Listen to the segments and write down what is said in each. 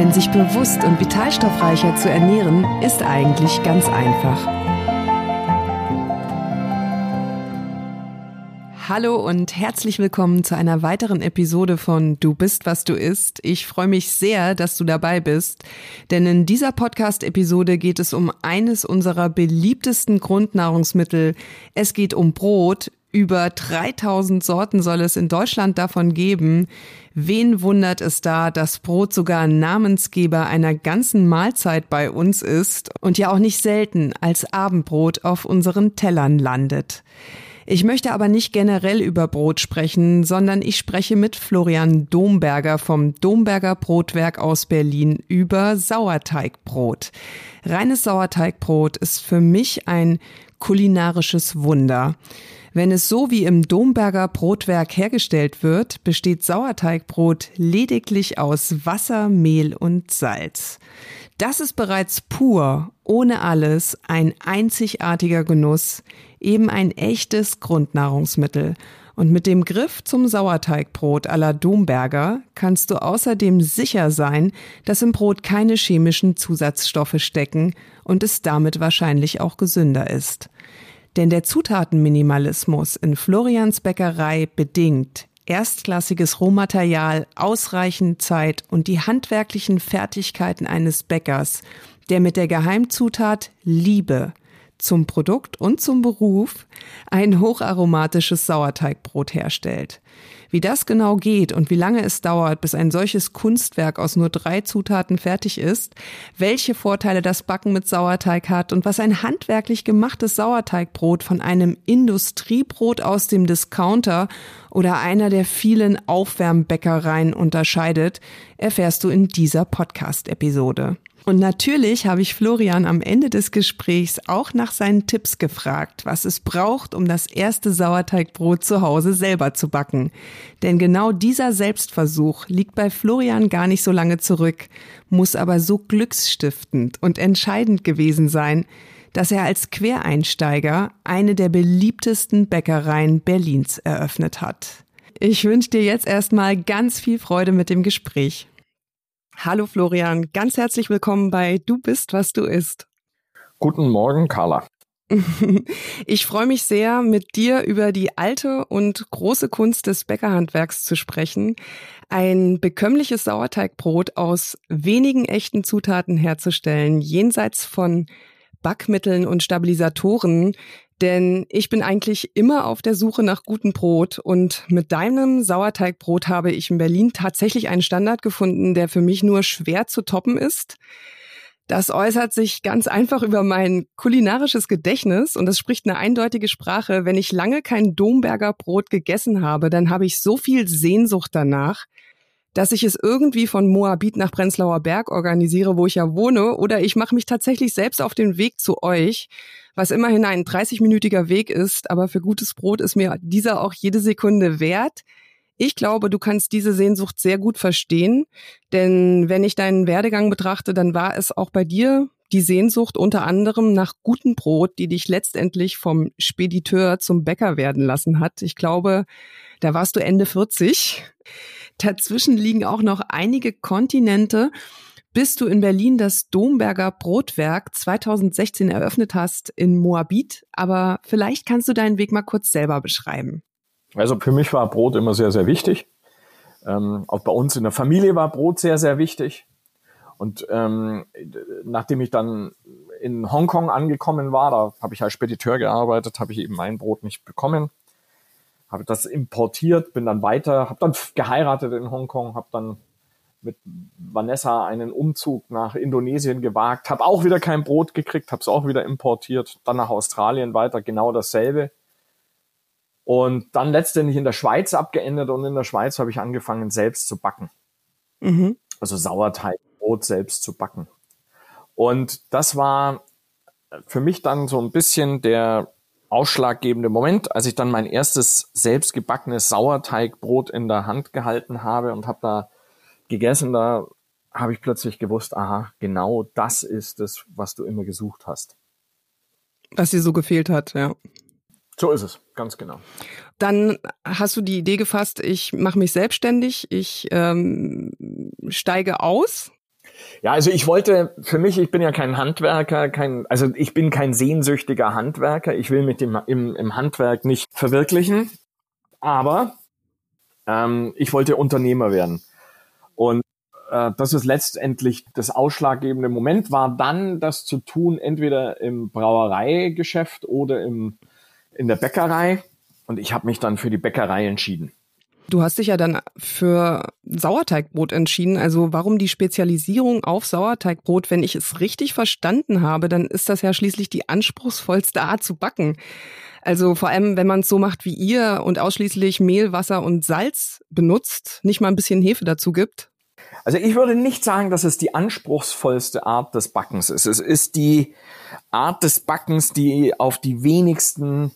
Denn sich bewusst und vitalstoffreicher zu ernähren, ist eigentlich ganz einfach. Hallo und herzlich willkommen zu einer weiteren Episode von Du bist, was du isst. Ich freue mich sehr, dass du dabei bist, denn in dieser Podcast-Episode geht es um eines unserer beliebtesten Grundnahrungsmittel. Es geht um Brot, über 3000 Sorten soll es in Deutschland davon geben. Wen wundert es da, dass Brot sogar Namensgeber einer ganzen Mahlzeit bei uns ist und ja auch nicht selten als Abendbrot auf unseren Tellern landet? Ich möchte aber nicht generell über Brot sprechen, sondern ich spreche mit Florian Domberger vom Domberger Brotwerk aus Berlin über Sauerteigbrot. Reines Sauerteigbrot ist für mich ein kulinarisches Wunder. Wenn es so wie im Domberger Brotwerk hergestellt wird, besteht Sauerteigbrot lediglich aus Wasser, Mehl und Salz. Das ist bereits pur, ohne alles, ein einzigartiger Genuss, eben ein echtes Grundnahrungsmittel. Und mit dem Griff zum Sauerteigbrot à la Domberger kannst du außerdem sicher sein, dass im Brot keine chemischen Zusatzstoffe stecken und es damit wahrscheinlich auch gesünder ist. Denn der Zutatenminimalismus in Florians Bäckerei bedingt erstklassiges Rohmaterial, ausreichend Zeit und die handwerklichen Fertigkeiten eines Bäckers, der mit der Geheimzutat Liebe zum Produkt und zum Beruf ein hocharomatisches Sauerteigbrot herstellt. Wie das genau geht und wie lange es dauert, bis ein solches Kunstwerk aus nur drei Zutaten fertig ist, welche Vorteile das Backen mit Sauerteig hat und was ein handwerklich gemachtes Sauerteigbrot von einem Industriebrot aus dem Discounter oder einer der vielen Aufwärmbäckereien unterscheidet, erfährst du in dieser Podcast-Episode. Und natürlich habe ich Florian am Ende des Gesprächs auch nach seinen Tipps gefragt, was es braucht, um das erste Sauerteigbrot zu Hause selber zu backen. Denn genau dieser Selbstversuch liegt bei Florian gar nicht so lange zurück, muss aber so glücksstiftend und entscheidend gewesen sein, dass er als Quereinsteiger eine der beliebtesten Bäckereien Berlins eröffnet hat. Ich wünsche dir jetzt erstmal ganz viel Freude mit dem Gespräch. Hallo Florian, ganz herzlich willkommen bei Du bist, was du isst. Guten Morgen, Carla. Ich freue mich sehr, mit dir über die alte und große Kunst des Bäckerhandwerks zu sprechen, ein bekömmliches Sauerteigbrot aus wenigen echten Zutaten herzustellen, jenseits von Backmitteln und Stabilisatoren, denn ich bin eigentlich immer auf der Suche nach gutem Brot und mit deinem Sauerteigbrot habe ich in Berlin tatsächlich einen Standard gefunden, der für mich nur schwer zu toppen ist. Das äußert sich ganz einfach über mein kulinarisches Gedächtnis und es spricht eine eindeutige Sprache. Wenn ich lange kein Domberger Brot gegessen habe, dann habe ich so viel Sehnsucht danach, dass ich es irgendwie von Moabit nach Prenzlauer Berg organisiere, wo ich ja wohne, oder ich mache mich tatsächlich selbst auf den Weg zu euch, was immerhin ein 30-minütiger Weg ist, aber für gutes Brot ist mir dieser auch jede Sekunde wert. Ich glaube, du kannst diese Sehnsucht sehr gut verstehen, denn wenn ich deinen Werdegang betrachte, dann war es auch bei dir die Sehnsucht unter anderem nach gutem Brot, die dich letztendlich vom Spediteur zum Bäcker werden lassen hat. Ich glaube, da warst du Ende 40. Dazwischen liegen auch noch einige Kontinente, bis du in Berlin das Domberger Brotwerk 2016 eröffnet hast in Moabit. Aber vielleicht kannst du deinen Weg mal kurz selber beschreiben. Also für mich war Brot immer sehr, sehr wichtig. Ähm, auch bei uns in der Familie war Brot sehr, sehr wichtig. Und ähm, nachdem ich dann in Hongkong angekommen war, da habe ich als Spediteur gearbeitet, habe ich eben mein Brot nicht bekommen habe das importiert, bin dann weiter, habe dann geheiratet in Hongkong, habe dann mit Vanessa einen Umzug nach Indonesien gewagt, habe auch wieder kein Brot gekriegt, habe es auch wieder importiert, dann nach Australien weiter, genau dasselbe. Und dann letztendlich in der Schweiz abgeendet und in der Schweiz habe ich angefangen, selbst zu backen. Mhm. Also Sauerteigbrot selbst zu backen. Und das war für mich dann so ein bisschen der ausschlaggebende Moment, als ich dann mein erstes selbstgebackenes Sauerteigbrot in der Hand gehalten habe und habe da gegessen, da habe ich plötzlich gewusst, aha, genau das ist es, was du immer gesucht hast. Was dir so gefehlt hat, ja. So ist es, ganz genau. Dann hast du die Idee gefasst, ich mache mich selbstständig, ich ähm, steige aus. Ja, also ich wollte, für mich, ich bin ja kein Handwerker, kein, also ich bin kein sehnsüchtiger Handwerker. Ich will mit dem im, im Handwerk nicht verwirklichen, aber ähm, ich wollte Unternehmer werden. Und äh, das ist letztendlich das ausschlaggebende Moment, war dann das zu tun, entweder im Brauereigeschäft oder im, in der Bäckerei. Und ich habe mich dann für die Bäckerei entschieden. Du hast dich ja dann für Sauerteigbrot entschieden. Also warum die Spezialisierung auf Sauerteigbrot? Wenn ich es richtig verstanden habe, dann ist das ja schließlich die anspruchsvollste Art zu backen. Also vor allem, wenn man es so macht wie ihr und ausschließlich Mehl, Wasser und Salz benutzt, nicht mal ein bisschen Hefe dazu gibt. Also ich würde nicht sagen, dass es die anspruchsvollste Art des Backens ist. Es ist die Art des Backens, die auf die wenigsten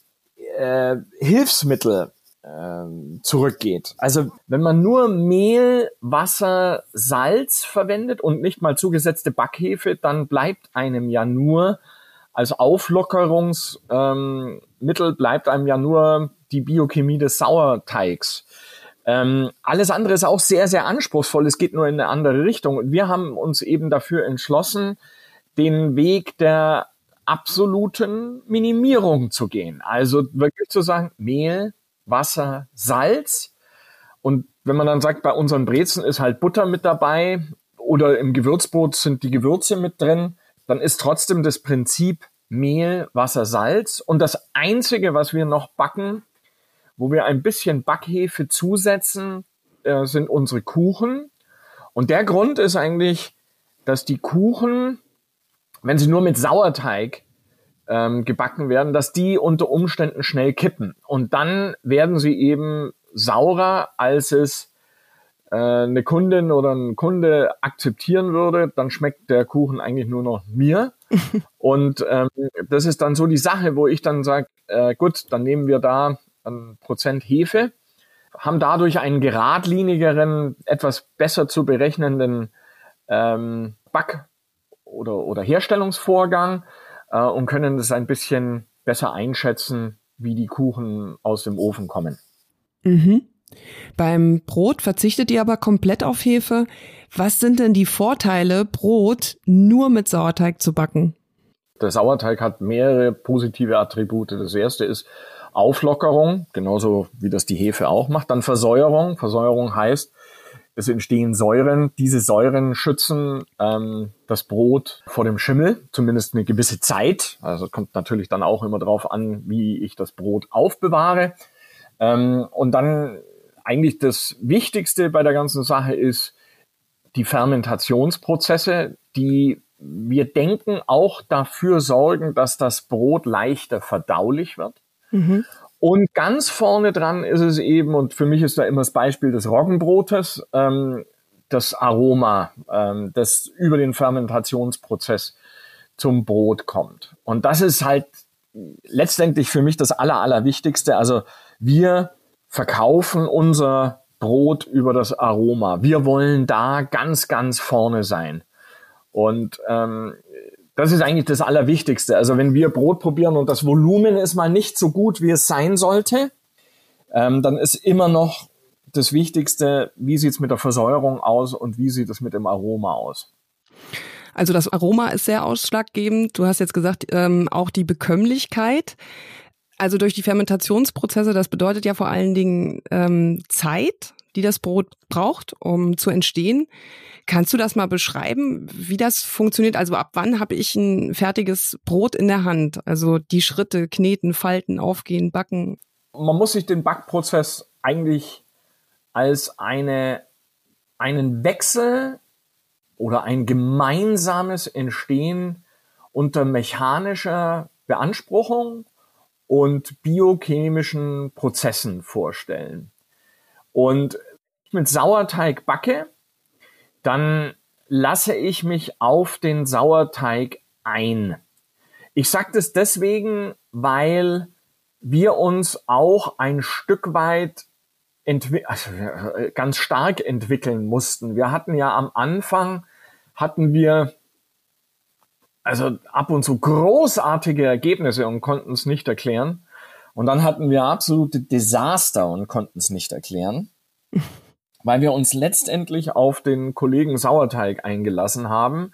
äh, Hilfsmittel zurückgeht. Also wenn man nur Mehl, Wasser, Salz verwendet und nicht mal zugesetzte Backhefe, dann bleibt einem ja nur als Auflockerungsmittel ähm, bleibt einem ja nur die Biochemie des Sauerteigs. Ähm, alles andere ist auch sehr, sehr anspruchsvoll. Es geht nur in eine andere Richtung. Und wir haben uns eben dafür entschlossen, den Weg der absoluten Minimierung zu gehen. Also wirklich zu sagen, Mehl, Wasser, Salz. Und wenn man dann sagt, bei unseren Brezen ist halt Butter mit dabei oder im Gewürzbrot sind die Gewürze mit drin, dann ist trotzdem das Prinzip Mehl, Wasser, Salz. Und das Einzige, was wir noch backen, wo wir ein bisschen Backhefe zusetzen, äh, sind unsere Kuchen. Und der Grund ist eigentlich, dass die Kuchen, wenn sie nur mit Sauerteig ähm, gebacken werden, dass die unter Umständen schnell kippen. Und dann werden sie eben saurer, als es äh, eine Kundin oder ein Kunde akzeptieren würde. Dann schmeckt der Kuchen eigentlich nur noch mir. Und ähm, das ist dann so die Sache, wo ich dann sage, äh, gut, dann nehmen wir da ein Prozent Hefe, haben dadurch einen geradlinigeren, etwas besser zu berechnenden ähm, Back- oder, oder Herstellungsvorgang äh, und können das ein bisschen besser einschätzen, wie die Kuchen aus dem Ofen kommen. Mhm. Beim Brot verzichtet ihr aber komplett auf Hefe. Was sind denn die Vorteile, Brot nur mit Sauerteig zu backen? Der Sauerteig hat mehrere positive Attribute. Das erste ist Auflockerung, genauso wie das die Hefe auch macht. Dann Versäuerung. Versäuerung heißt, es entstehen Säuren. Diese Säuren schützen ähm, das Brot vor dem Schimmel, zumindest eine gewisse Zeit. Also kommt natürlich dann auch immer darauf an, wie ich das Brot aufbewahre. Ähm, und dann eigentlich das Wichtigste bei der ganzen Sache ist die Fermentationsprozesse, die wir denken auch dafür sorgen, dass das Brot leichter verdaulich wird. Mhm. Und ganz vorne dran ist es eben, und für mich ist da immer das Beispiel des Roggenbrotes, ähm, das Aroma, ähm, das über den Fermentationsprozess zum Brot kommt. Und das ist halt letztendlich für mich das Aller, Allerwichtigste. Also wir verkaufen unser Brot über das Aroma. Wir wollen da ganz, ganz vorne sein. Und ähm, das ist eigentlich das Allerwichtigste. Also wenn wir Brot probieren und das Volumen ist mal nicht so gut, wie es sein sollte, ähm, dann ist immer noch das Wichtigste, wie sieht's mit der Versäuerung aus und wie sieht es mit dem Aroma aus. Also das Aroma ist sehr ausschlaggebend. Du hast jetzt gesagt, ähm, auch die Bekömmlichkeit. Also durch die Fermentationsprozesse, das bedeutet ja vor allen Dingen ähm, Zeit, die das Brot braucht, um zu entstehen. Kannst du das mal beschreiben, wie das funktioniert? Also ab wann habe ich ein fertiges Brot in der Hand? Also die Schritte, kneten, falten, aufgehen, backen. Man muss sich den Backprozess eigentlich als eine, einen Wechsel oder ein gemeinsames Entstehen unter mechanischer Beanspruchung und biochemischen Prozessen vorstellen. Und mit Sauerteig backe, dann lasse ich mich auf den Sauerteig ein. Ich sage das deswegen, weil wir uns auch ein Stück weit also äh, ganz stark entwickeln mussten. Wir hatten ja am Anfang, hatten wir also ab und zu großartige Ergebnisse und konnten es nicht erklären. Und dann hatten wir absolute Desaster und konnten es nicht erklären, weil wir uns letztendlich auf den Kollegen Sauerteig eingelassen haben.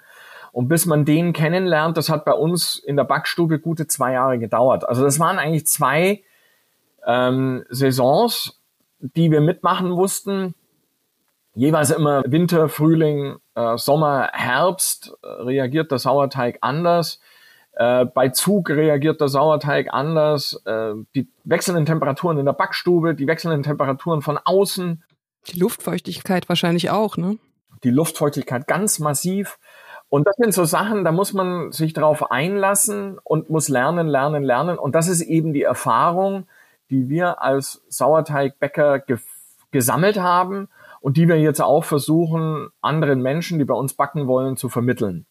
Und bis man den kennenlernt, das hat bei uns in der Backstube gute zwei Jahre gedauert. Also das waren eigentlich zwei ähm, Saisons, die wir mitmachen mussten. Jeweils immer Winter, Frühling, äh, Sommer, Herbst äh, reagiert der Sauerteig anders. Äh, bei Zug reagiert der Sauerteig anders. Äh, die wechselnden Temperaturen in der Backstube, die wechselnden Temperaturen von außen. Die Luftfeuchtigkeit wahrscheinlich auch, ne? Die Luftfeuchtigkeit ganz massiv. Und das sind so Sachen, da muss man sich drauf einlassen und muss lernen, lernen, lernen. Und das ist eben die Erfahrung, die wir als Sauerteigbäcker ge gesammelt haben und die wir jetzt auch versuchen, anderen Menschen, die bei uns backen wollen, zu vermitteln.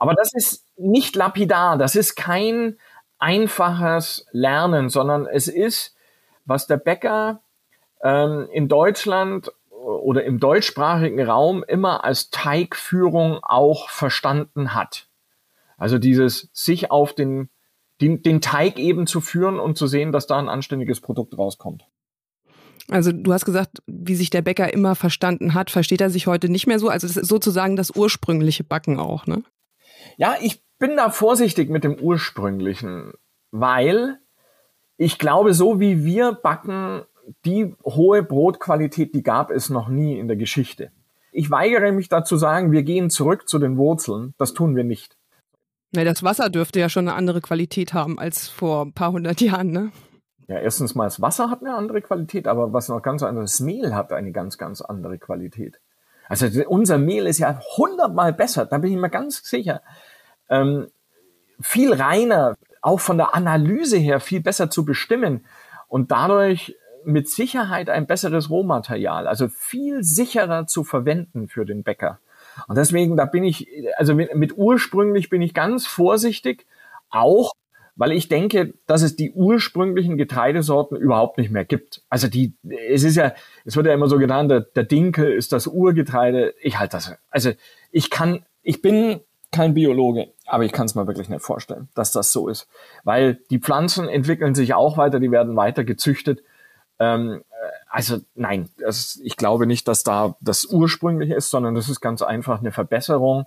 Aber das ist nicht lapidar, das ist kein einfaches Lernen, sondern es ist, was der Bäcker ähm, in Deutschland oder im deutschsprachigen Raum immer als Teigführung auch verstanden hat. Also dieses sich auf den, den, den Teig eben zu führen und zu sehen, dass da ein anständiges Produkt rauskommt. Also du hast gesagt, wie sich der Bäcker immer verstanden hat, versteht er sich heute nicht mehr so. Also das ist sozusagen das ursprüngliche Backen auch, ne? Ja, ich bin da vorsichtig mit dem ursprünglichen, weil ich glaube, so wie wir backen, die hohe Brotqualität, die gab es noch nie in der Geschichte. Ich weigere mich dazu sagen, wir gehen zurück zu den Wurzeln. Das tun wir nicht. Na, das Wasser dürfte ja schon eine andere Qualität haben als vor ein paar hundert Jahren, ne? Ja, erstens mal, das Wasser hat eine andere Qualität, aber was noch ganz anderes, Mehl hat eine ganz, ganz andere Qualität. Also unser Mehl ist ja hundertmal besser, da bin ich mir ganz sicher. Ähm, viel reiner, auch von der Analyse her viel besser zu bestimmen und dadurch mit Sicherheit ein besseres Rohmaterial, also viel sicherer zu verwenden für den Bäcker. Und deswegen, da bin ich, also mit, mit ursprünglich bin ich ganz vorsichtig, auch weil ich denke, dass es die ursprünglichen Getreidesorten überhaupt nicht mehr gibt. Also die, es ist ja, es wird ja immer so genannt, der, der Dinkel ist das Urgetreide. Ich halte das. Also ich kann, ich bin kein Biologe, aber ich kann es mir wirklich nicht vorstellen, dass das so ist. Weil die Pflanzen entwickeln sich auch weiter, die werden weiter gezüchtet. Ähm, also nein, das, ich glaube nicht, dass da das ursprünglich ist, sondern das ist ganz einfach eine Verbesserung,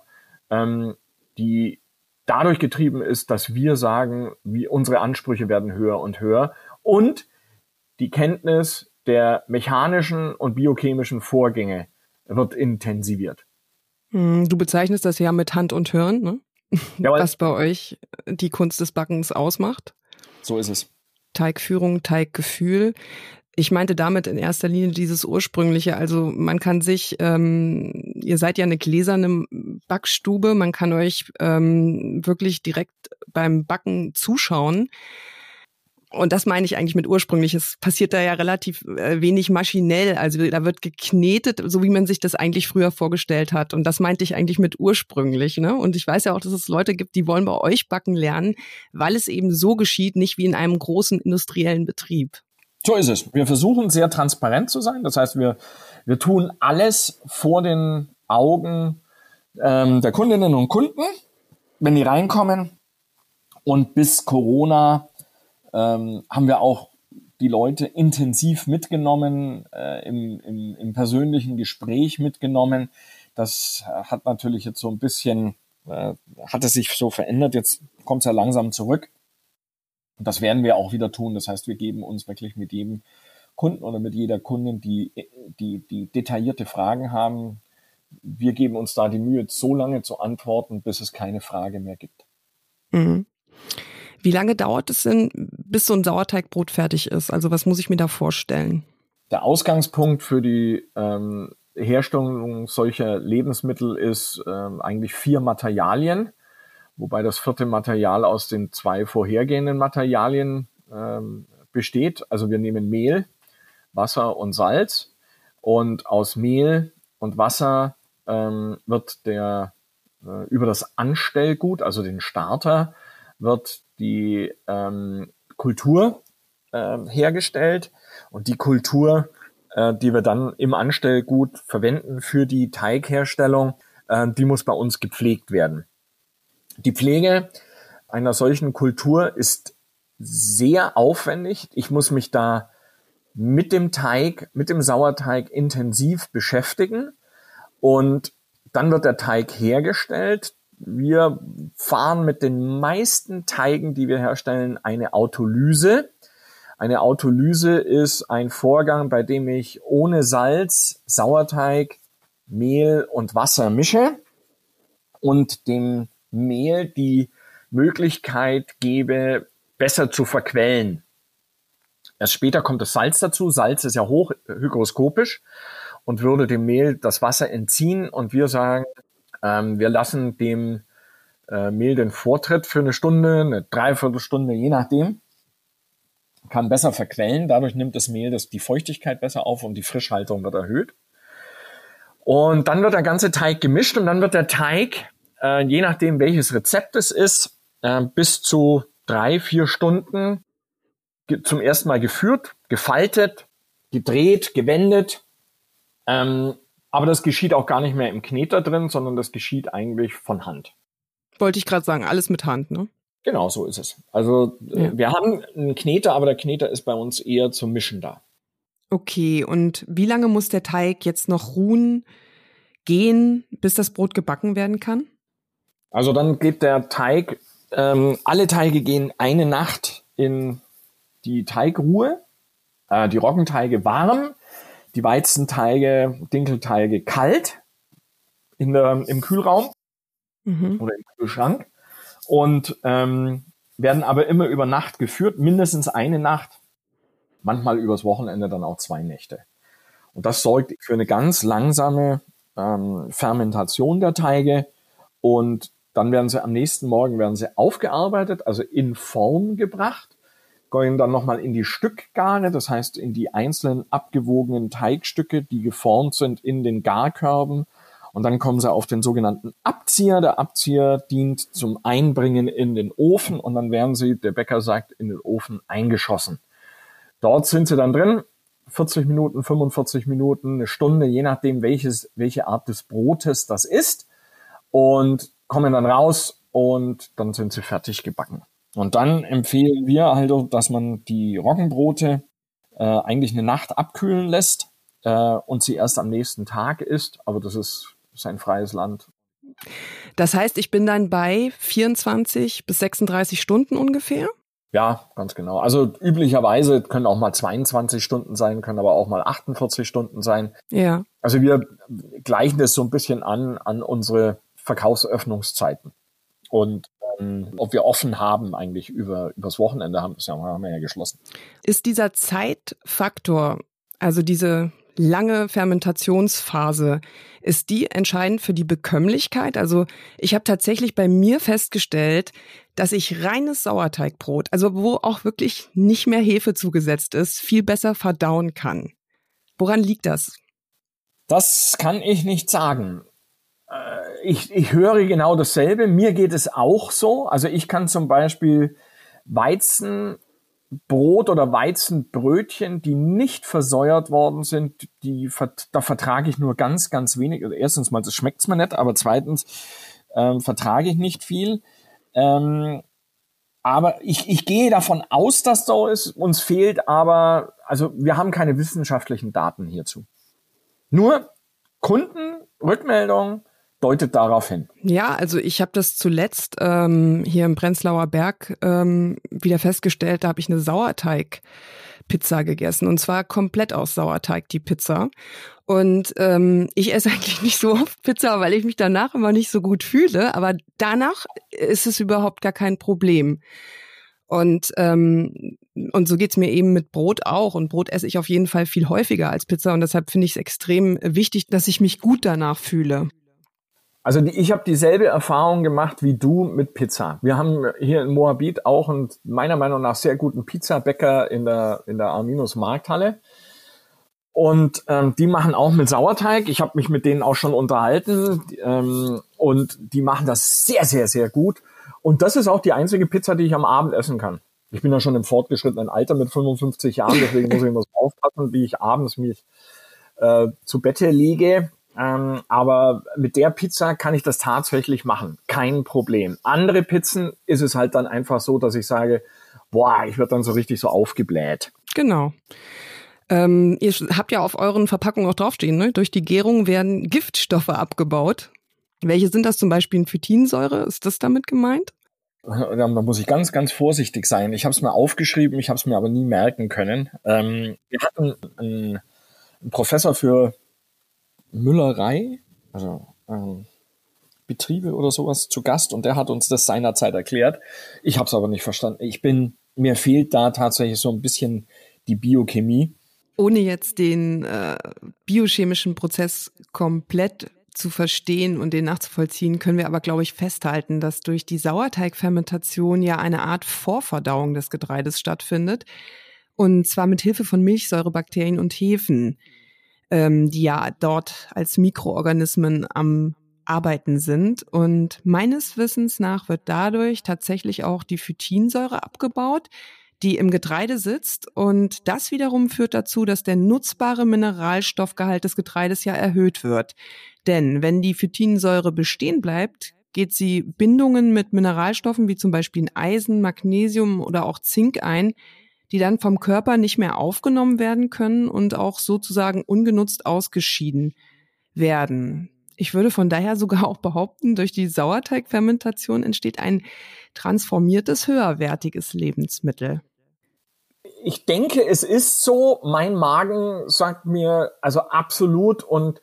ähm, die dadurch getrieben ist, dass wir sagen, wie unsere Ansprüche werden höher und höher und die Kenntnis der mechanischen und biochemischen Vorgänge wird intensiviert. Hm, du bezeichnest das ja mit Hand und Hirn, ne? Jawohl. was bei euch die Kunst des Backens ausmacht. So ist es. Teigführung, Teiggefühl. Ich meinte damit in erster Linie dieses ursprüngliche. Also man kann sich, ähm, ihr seid ja eine gläserne Backstube, man kann euch ähm, wirklich direkt beim Backen zuschauen. Und das meine ich eigentlich mit ursprünglich. Es passiert da ja relativ äh, wenig maschinell. Also da wird geknetet, so wie man sich das eigentlich früher vorgestellt hat. Und das meinte ich eigentlich mit ursprünglich. Ne? Und ich weiß ja auch, dass es Leute gibt, die wollen bei euch backen lernen, weil es eben so geschieht, nicht wie in einem großen industriellen Betrieb. So ist es. Wir versuchen sehr transparent zu sein. Das heißt, wir, wir tun alles vor den Augen ähm, der Kundinnen und Kunden, wenn die reinkommen. Und bis Corona ähm, haben wir auch die Leute intensiv mitgenommen, äh, im, im, im persönlichen Gespräch mitgenommen. Das hat natürlich jetzt so ein bisschen, äh, hat es sich so verändert. Jetzt kommt es ja langsam zurück. Und das werden wir auch wieder tun. Das heißt, wir geben uns wirklich mit jedem Kunden oder mit jeder Kundin, die, die, die detaillierte Fragen haben, wir geben uns da die Mühe, so lange zu antworten, bis es keine Frage mehr gibt. Mhm. Wie lange dauert es denn, bis so ein Sauerteigbrot fertig ist? Also was muss ich mir da vorstellen? Der Ausgangspunkt für die ähm, Herstellung solcher Lebensmittel ist ähm, eigentlich vier Materialien wobei das vierte Material aus den zwei vorhergehenden Materialien ähm, besteht. Also wir nehmen Mehl, Wasser und Salz und aus Mehl und Wasser ähm, wird der äh, über das Anstellgut, also den Starter, wird die ähm, Kultur äh, hergestellt und die Kultur, äh, die wir dann im Anstellgut verwenden für die Teigherstellung, äh, die muss bei uns gepflegt werden. Die Pflege einer solchen Kultur ist sehr aufwendig. Ich muss mich da mit dem Teig, mit dem Sauerteig intensiv beschäftigen und dann wird der Teig hergestellt. Wir fahren mit den meisten Teigen, die wir herstellen, eine Autolyse. Eine Autolyse ist ein Vorgang, bei dem ich ohne Salz Sauerteig, Mehl und Wasser mische und dem Mehl die Möglichkeit gebe, besser zu verquellen. Erst später kommt das Salz dazu. Salz ist ja hoch hygroskopisch und würde dem Mehl das Wasser entziehen. Und wir sagen, ähm, wir lassen dem äh, Mehl den Vortritt für eine Stunde, eine Dreiviertelstunde, je nachdem. Kann besser verquellen. Dadurch nimmt das Mehl das, die Feuchtigkeit besser auf und die Frischhaltung wird erhöht. Und dann wird der ganze Teig gemischt und dann wird der Teig, äh, je nachdem welches Rezept es ist, äh, bis zu drei, vier Stunden zum ersten Mal geführt, gefaltet, gedreht, gewendet. Ähm, aber das geschieht auch gar nicht mehr im Kneter drin, sondern das geschieht eigentlich von Hand. Wollte ich gerade sagen, alles mit Hand, ne? Genau, so ist es. Also äh, ja. wir haben einen Kneter, aber der Kneter ist bei uns eher zum Mischen da. Okay, und wie lange muss der Teig jetzt noch ruhen, gehen, bis das Brot gebacken werden kann? Also dann geht der Teig, ähm, alle Teige gehen eine Nacht in die Teigruhe, äh, die Roggenteige warm, die Weizenteige, Dinkelteige kalt in der, im Kühlraum mhm. oder im Kühlschrank und ähm, werden aber immer über Nacht geführt, mindestens eine Nacht, manchmal übers Wochenende dann auch zwei Nächte. Und das sorgt für eine ganz langsame ähm, Fermentation der Teige und dann werden sie am nächsten Morgen werden sie aufgearbeitet, also in Form gebracht gehen dann nochmal in die Stückgare, das heißt in die einzelnen abgewogenen Teigstücke, die geformt sind in den Garkörben. Und dann kommen sie auf den sogenannten Abzieher. Der Abzieher dient zum Einbringen in den Ofen und dann werden sie, der Bäcker sagt, in den Ofen eingeschossen. Dort sind sie dann drin, 40 Minuten, 45 Minuten, eine Stunde, je nachdem, welches, welche Art des Brotes das ist. Und kommen dann raus und dann sind sie fertig gebacken. Und dann empfehlen wir also, dass man die Roggenbrote äh, eigentlich eine Nacht abkühlen lässt äh, und sie erst am nächsten Tag isst. Aber das ist, ist ein freies Land. Das heißt, ich bin dann bei 24 bis 36 Stunden ungefähr? Ja, ganz genau. Also üblicherweise können auch mal 22 Stunden sein, können aber auch mal 48 Stunden sein. Ja. Also wir gleichen das so ein bisschen an an unsere Verkaufsöffnungszeiten. Und ähm, ob wir offen haben eigentlich über übers Wochenende haben, das haben wir ja geschlossen. Ist dieser Zeitfaktor, also diese lange Fermentationsphase, ist die entscheidend für die Bekömmlichkeit? Also ich habe tatsächlich bei mir festgestellt, dass ich reines Sauerteigbrot, also wo auch wirklich nicht mehr Hefe zugesetzt ist, viel besser verdauen kann. Woran liegt das? Das kann ich nicht sagen. Äh, ich, ich höre genau dasselbe. Mir geht es auch so. Also ich kann zum Beispiel Weizenbrot oder Weizenbrötchen, die nicht versäuert worden sind, die, da vertrage ich nur ganz, ganz wenig. Also erstens mal, das schmeckt's mir nicht, aber zweitens ähm, vertrage ich nicht viel. Ähm, aber ich, ich gehe davon aus, dass so ist. Uns fehlt aber, also wir haben keine wissenschaftlichen Daten hierzu. Nur Kunden, Rückmeldung, deutet darauf hin. Ja, also ich habe das zuletzt ähm, hier im Prenzlauer Berg ähm, wieder festgestellt, da habe ich eine Sauerteig-Pizza gegessen und zwar komplett aus Sauerteig die Pizza. Und ähm, ich esse eigentlich nicht so oft Pizza, weil ich mich danach immer nicht so gut fühle, aber danach ist es überhaupt gar kein Problem. Und, ähm, und so geht's mir eben mit Brot auch. Und Brot esse ich auf jeden Fall viel häufiger als Pizza. Und deshalb finde ich es extrem wichtig, dass ich mich gut danach fühle. Also die, ich habe dieselbe Erfahrung gemacht wie du mit Pizza. Wir haben hier in Moabit auch einen meiner Meinung nach sehr guten Pizzabäcker in der in der Arminus Markthalle. Und ähm, die machen auch mit Sauerteig. Ich habe mich mit denen auch schon unterhalten ähm, und die machen das sehr, sehr, sehr gut. Und das ist auch die einzige Pizza, die ich am Abend essen kann. Ich bin ja schon im fortgeschrittenen Alter mit 55 Jahren, deswegen muss ich immer so aufpassen, wie ich abends mich äh, zu Bette lege. Ähm, aber mit der Pizza kann ich das tatsächlich machen. Kein Problem. Andere Pizzen ist es halt dann einfach so, dass ich sage, boah, ich werde dann so richtig so aufgebläht. Genau. Ähm, ihr habt ja auf euren Verpackungen auch draufstehen, ne? durch die Gärung werden Giftstoffe abgebaut. Welche sind das zum Beispiel in Phytinsäure? Ist das damit gemeint? Da muss ich ganz, ganz vorsichtig sein. Ich habe es mir aufgeschrieben, ich habe es mir aber nie merken können. Ähm, wir hatten einen, einen Professor für Müllerei, also ähm, Betriebe oder sowas zu Gast und der hat uns das seinerzeit erklärt. Ich habe es aber nicht verstanden. Ich bin, mir fehlt da tatsächlich so ein bisschen die Biochemie. Ohne jetzt den äh, biochemischen Prozess komplett zu verstehen und den nachzuvollziehen, können wir aber, glaube ich, festhalten, dass durch die Sauerteigfermentation ja eine Art Vorverdauung des Getreides stattfindet. Und zwar mit Hilfe von Milchsäurebakterien und Hefen ähm, die ja dort als Mikroorganismen am Arbeiten sind. Und meines Wissens nach wird dadurch tatsächlich auch die Phytinsäure abgebaut, die im Getreide sitzt. Und das wiederum führt dazu, dass der nutzbare Mineralstoffgehalt des Getreides ja erhöht wird. Denn wenn die Phytinsäure bestehen bleibt, geht sie Bindungen mit Mineralstoffen wie zum Beispiel Eisen, Magnesium oder auch Zink ein, die dann vom Körper nicht mehr aufgenommen werden können und auch sozusagen ungenutzt ausgeschieden werden. Ich würde von daher sogar auch behaupten, durch die Sauerteigfermentation entsteht ein transformiertes, höherwertiges Lebensmittel. Ich denke, es ist so. Mein Magen sagt mir also absolut und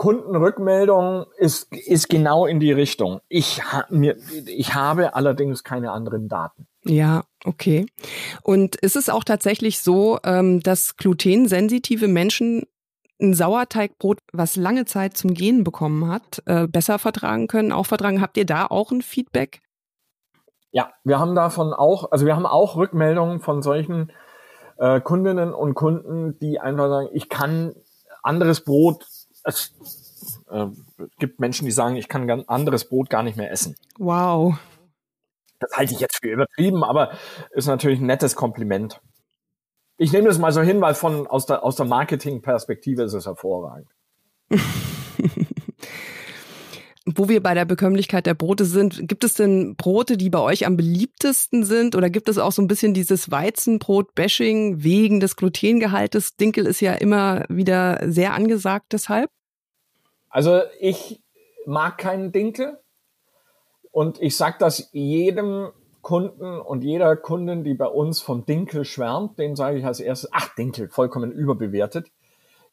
Kundenrückmeldung ist, ist genau in die Richtung. Ich, ha, mir, ich habe allerdings keine anderen Daten. Ja, okay. Und ist es auch tatsächlich so, ähm, dass glutensensitive Menschen ein Sauerteigbrot, was lange Zeit zum Gehen bekommen hat, äh, besser vertragen können, auch vertragen? Habt ihr da auch ein Feedback? Ja, wir haben davon auch, also wir haben auch Rückmeldungen von solchen äh, Kundinnen und Kunden, die einfach sagen, ich kann anderes Brot, es äh, gibt Menschen, die sagen, ich kann anderes Brot gar nicht mehr essen. Wow. Das halte ich jetzt für übertrieben, aber ist natürlich ein nettes Kompliment. Ich nehme das mal so hin, weil von aus der, aus der Marketing-Perspektive ist es hervorragend. Wo wir bei der Bekömmlichkeit der Brote sind, gibt es denn Brote, die bei euch am beliebtesten sind? Oder gibt es auch so ein bisschen dieses Weizenbrot-Bashing wegen des Glutengehaltes? Dinkel ist ja immer wieder sehr angesagt deshalb. Also ich mag keinen Dinkel. Und ich sage das jedem Kunden und jeder Kundin, die bei uns vom Dinkel schwärmt, den sage ich als erstes, ach, Dinkel, vollkommen überbewertet.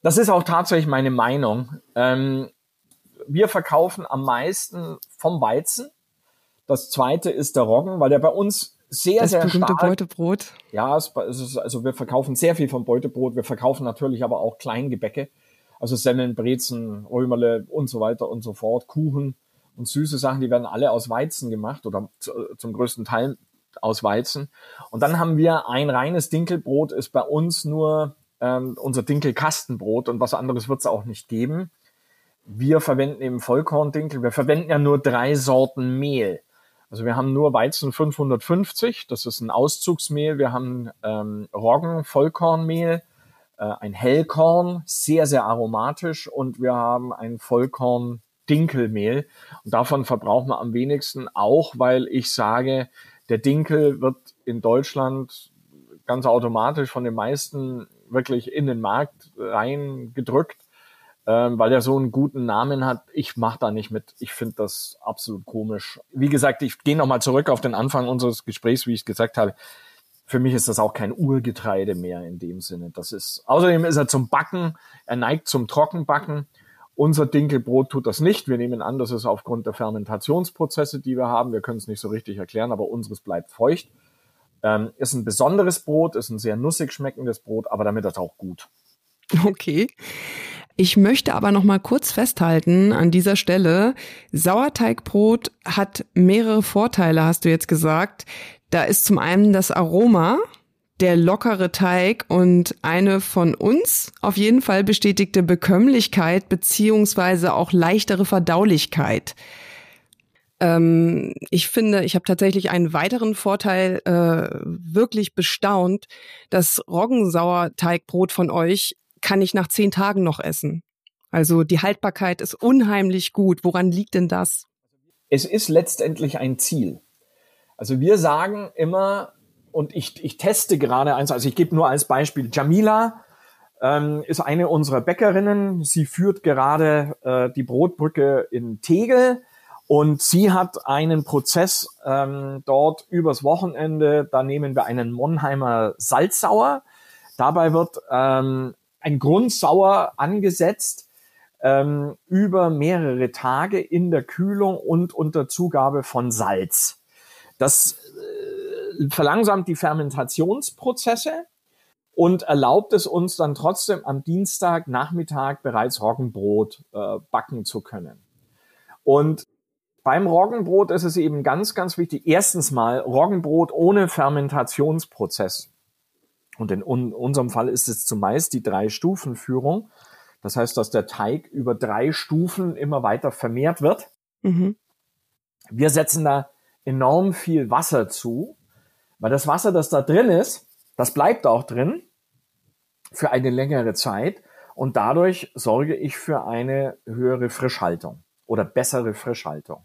Das ist auch tatsächlich meine Meinung. Ähm, wir verkaufen am meisten vom Weizen. Das zweite ist der Roggen, weil der bei uns sehr, das sehr berühmte stark. Beutebrot. Ja, es ist, also wir verkaufen sehr viel vom Beutebrot. Wir verkaufen natürlich aber auch Kleingebäcke, also Semmeln, Brezen, Römerle und so weiter und so fort, Kuchen. Und süße Sachen, die werden alle aus Weizen gemacht oder zum größten Teil aus Weizen. Und dann haben wir ein reines Dinkelbrot, ist bei uns nur ähm, unser Dinkelkastenbrot und was anderes wird es auch nicht geben. Wir verwenden eben Vollkorndinkel. Wir verwenden ja nur drei Sorten Mehl. Also wir haben nur Weizen 550, das ist ein Auszugsmehl. Wir haben ähm, Roggen, Vollkornmehl, äh, ein Hellkorn, sehr, sehr aromatisch. Und wir haben ein Vollkorn Dinkelmehl. Und davon verbrauchen wir am wenigsten, auch weil ich sage, der Dinkel wird in Deutschland ganz automatisch von den meisten wirklich in den Markt reingedrückt, ähm, weil er so einen guten Namen hat. Ich mache da nicht mit. Ich finde das absolut komisch. Wie gesagt, ich gehe nochmal zurück auf den Anfang unseres Gesprächs, wie ich gesagt habe. Für mich ist das auch kein Urgetreide mehr in dem Sinne. Das ist, außerdem ist er zum Backen, er neigt zum Trockenbacken. Unser Dinkelbrot tut das nicht. Wir nehmen an, das ist aufgrund der Fermentationsprozesse, die wir haben. Wir können es nicht so richtig erklären, aber unseres bleibt feucht. Ähm, ist ein besonderes Brot, ist ein sehr nussig schmeckendes Brot, aber damit ist auch gut. Okay. Ich möchte aber noch mal kurz festhalten an dieser Stelle, Sauerteigbrot hat mehrere Vorteile, hast du jetzt gesagt. Da ist zum einen das Aroma, der lockere Teig und eine von uns auf jeden Fall bestätigte Bekömmlichkeit beziehungsweise auch leichtere Verdaulichkeit. Ähm, ich finde, ich habe tatsächlich einen weiteren Vorteil äh, wirklich bestaunt. Das Roggensauerteigbrot von euch kann ich nach zehn Tagen noch essen. Also die Haltbarkeit ist unheimlich gut. Woran liegt denn das? Es ist letztendlich ein Ziel. Also wir sagen immer, und ich, ich teste gerade eins, also ich gebe nur als Beispiel, Jamila ähm, ist eine unserer Bäckerinnen. Sie führt gerade äh, die Brotbrücke in Tegel und sie hat einen Prozess ähm, dort übers Wochenende. Da nehmen wir einen Monheimer Salzsauer. Dabei wird ähm, ein Grundsauer angesetzt ähm, über mehrere Tage in der Kühlung und unter Zugabe von Salz. Das äh, verlangsamt die Fermentationsprozesse und erlaubt es uns dann trotzdem am Dienstagnachmittag bereits Roggenbrot äh, backen zu können. Und beim Roggenbrot ist es eben ganz, ganz wichtig. Erstens mal Roggenbrot ohne Fermentationsprozess. Und in un unserem Fall ist es zumeist die Drei-Stufen-Führung. Das heißt, dass der Teig über drei Stufen immer weiter vermehrt wird. Mhm. Wir setzen da enorm viel Wasser zu, weil das Wasser, das da drin ist, das bleibt auch drin für eine längere Zeit und dadurch sorge ich für eine höhere Frischhaltung oder bessere Frischhaltung.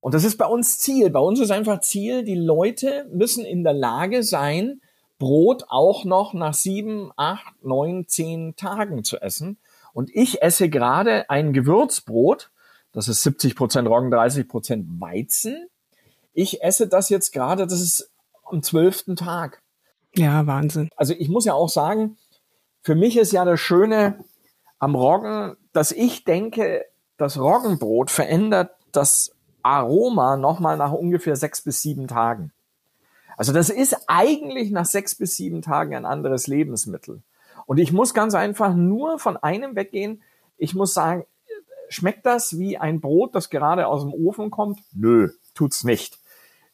Und das ist bei uns Ziel. Bei uns ist einfach Ziel, die Leute müssen in der Lage sein, Brot auch noch nach sieben, acht, neun, zehn Tagen zu essen. Und ich esse gerade ein Gewürzbrot, das ist 70 Prozent Roggen, 30 Prozent Weizen. Ich esse das jetzt gerade, das ist am zwölften Tag. Ja, Wahnsinn. Also ich muss ja auch sagen, für mich ist ja das Schöne am Roggen, dass ich denke, das Roggenbrot verändert das Aroma nochmal nach ungefähr sechs bis sieben Tagen. Also das ist eigentlich nach sechs bis sieben Tagen ein anderes Lebensmittel. Und ich muss ganz einfach nur von einem weggehen. Ich muss sagen, schmeckt das wie ein Brot, das gerade aus dem Ofen kommt? Nö, tut's nicht.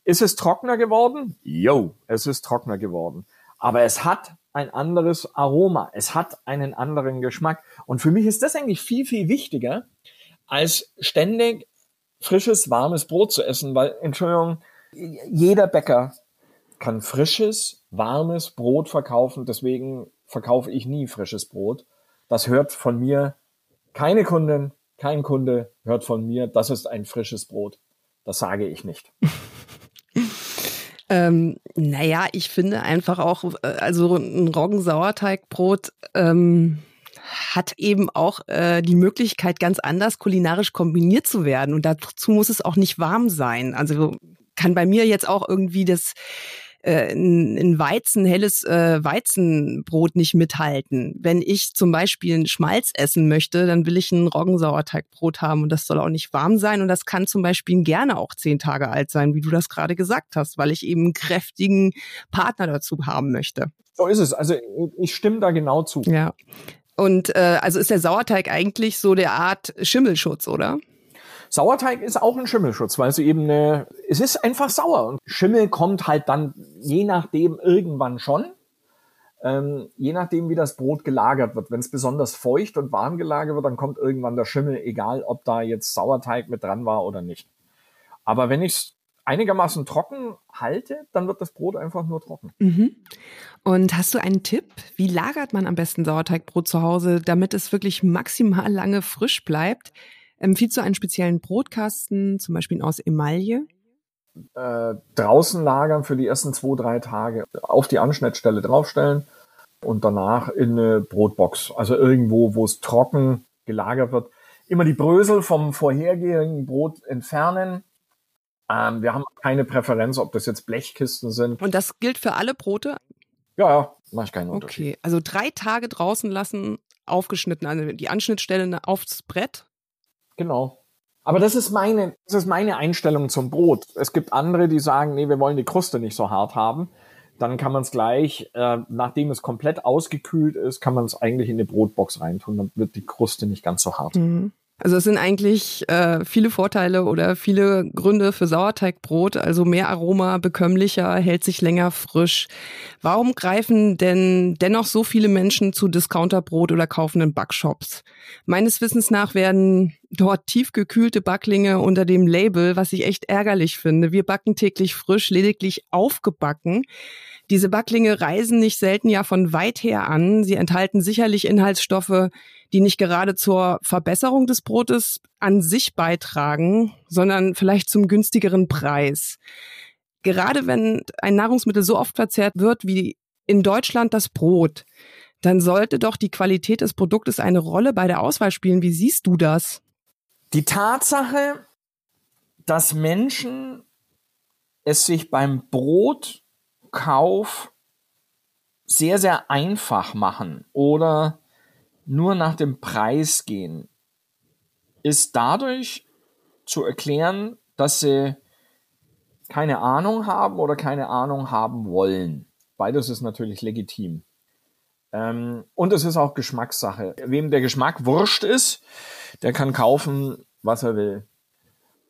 Ist es trockener geworden? Jo, es ist trockener geworden. Aber es hat ein anderes Aroma. Es hat einen anderen Geschmack. Und für mich ist das eigentlich viel, viel wichtiger, als ständig frisches, warmes Brot zu essen, weil, Entschuldigung, jeder Bäcker kann frisches, warmes Brot verkaufen. Deswegen verkaufe ich nie frisches Brot. Das hört von mir keine Kundin, kein Kunde hört von mir, das ist ein frisches Brot. Das sage ich nicht. ähm, naja, ich finde einfach auch, äh, also ein Roggensauerteigbrot ähm, hat eben auch äh, die Möglichkeit, ganz anders kulinarisch kombiniert zu werden. Und dazu muss es auch nicht warm sein. Also kann bei mir jetzt auch irgendwie das äh, ein Weizen, helles äh, Weizenbrot nicht mithalten. Wenn ich zum Beispiel einen Schmalz essen möchte, dann will ich ein Roggensauerteigbrot haben und das soll auch nicht warm sein und das kann zum Beispiel gerne auch zehn Tage alt sein, wie du das gerade gesagt hast, weil ich eben einen kräftigen Partner dazu haben möchte. So ist es. Also ich stimme da genau zu. Ja. Und äh, also ist der Sauerteig eigentlich so der Art Schimmelschutz, oder? Sauerteig ist auch ein Schimmelschutz, weil es eben eine, es ist einfach sauer und Schimmel kommt halt dann je nachdem irgendwann schon, ähm, je nachdem wie das Brot gelagert wird. Wenn es besonders feucht und warm gelagert wird, dann kommt irgendwann der Schimmel, egal ob da jetzt Sauerteig mit dran war oder nicht. Aber wenn ich es einigermaßen trocken halte, dann wird das Brot einfach nur trocken. Mhm. Und hast du einen Tipp? Wie lagert man am besten Sauerteigbrot zu Hause, damit es wirklich maximal lange frisch bleibt? Empfiehlst du einen speziellen Brotkasten, zum Beispiel aus Emaille? Äh, draußen lagern für die ersten zwei, drei Tage. Auf die Anschnittstelle draufstellen und danach in eine Brotbox. Also irgendwo, wo es trocken gelagert wird. Immer die Brösel vom vorhergehenden Brot entfernen. Ähm, wir haben keine Präferenz, ob das jetzt Blechkisten sind. Und das gilt für alle Brote? Ja, ja, mache ich keinen Unterschied. Okay, also drei Tage draußen lassen, aufgeschnitten, also die Anschnittstelle aufs Brett Genau. Aber das ist meine, das ist meine Einstellung zum Brot. Es gibt andere, die sagen, nee, wir wollen die Kruste nicht so hart haben. Dann kann man es gleich, äh, nachdem es komplett ausgekühlt ist, kann man es eigentlich in die Brotbox reintun. Dann wird die Kruste nicht ganz so hart. Mhm. Also es sind eigentlich äh, viele Vorteile oder viele Gründe für Sauerteigbrot, also mehr Aroma, bekömmlicher, hält sich länger frisch. Warum greifen denn dennoch so viele Menschen zu Discounterbrot oder kaufenden Backshops? Meines Wissens nach werden dort tiefgekühlte Backlinge unter dem Label, was ich echt ärgerlich finde. Wir backen täglich frisch, lediglich aufgebacken. Diese Backlinge reisen nicht selten ja von weit her an. Sie enthalten sicherlich Inhaltsstoffe, die nicht gerade zur Verbesserung des Brotes an sich beitragen, sondern vielleicht zum günstigeren Preis. Gerade wenn ein Nahrungsmittel so oft verzehrt wird wie in Deutschland das Brot, dann sollte doch die Qualität des Produktes eine Rolle bei der Auswahl spielen. Wie siehst du das? Die Tatsache, dass Menschen es sich beim Brot Kauf sehr, sehr einfach machen oder nur nach dem Preis gehen, ist dadurch zu erklären, dass sie keine Ahnung haben oder keine Ahnung haben wollen. Beides ist natürlich legitim. Ähm, und es ist auch Geschmackssache. Wem der Geschmack wurscht ist, der kann kaufen, was er will.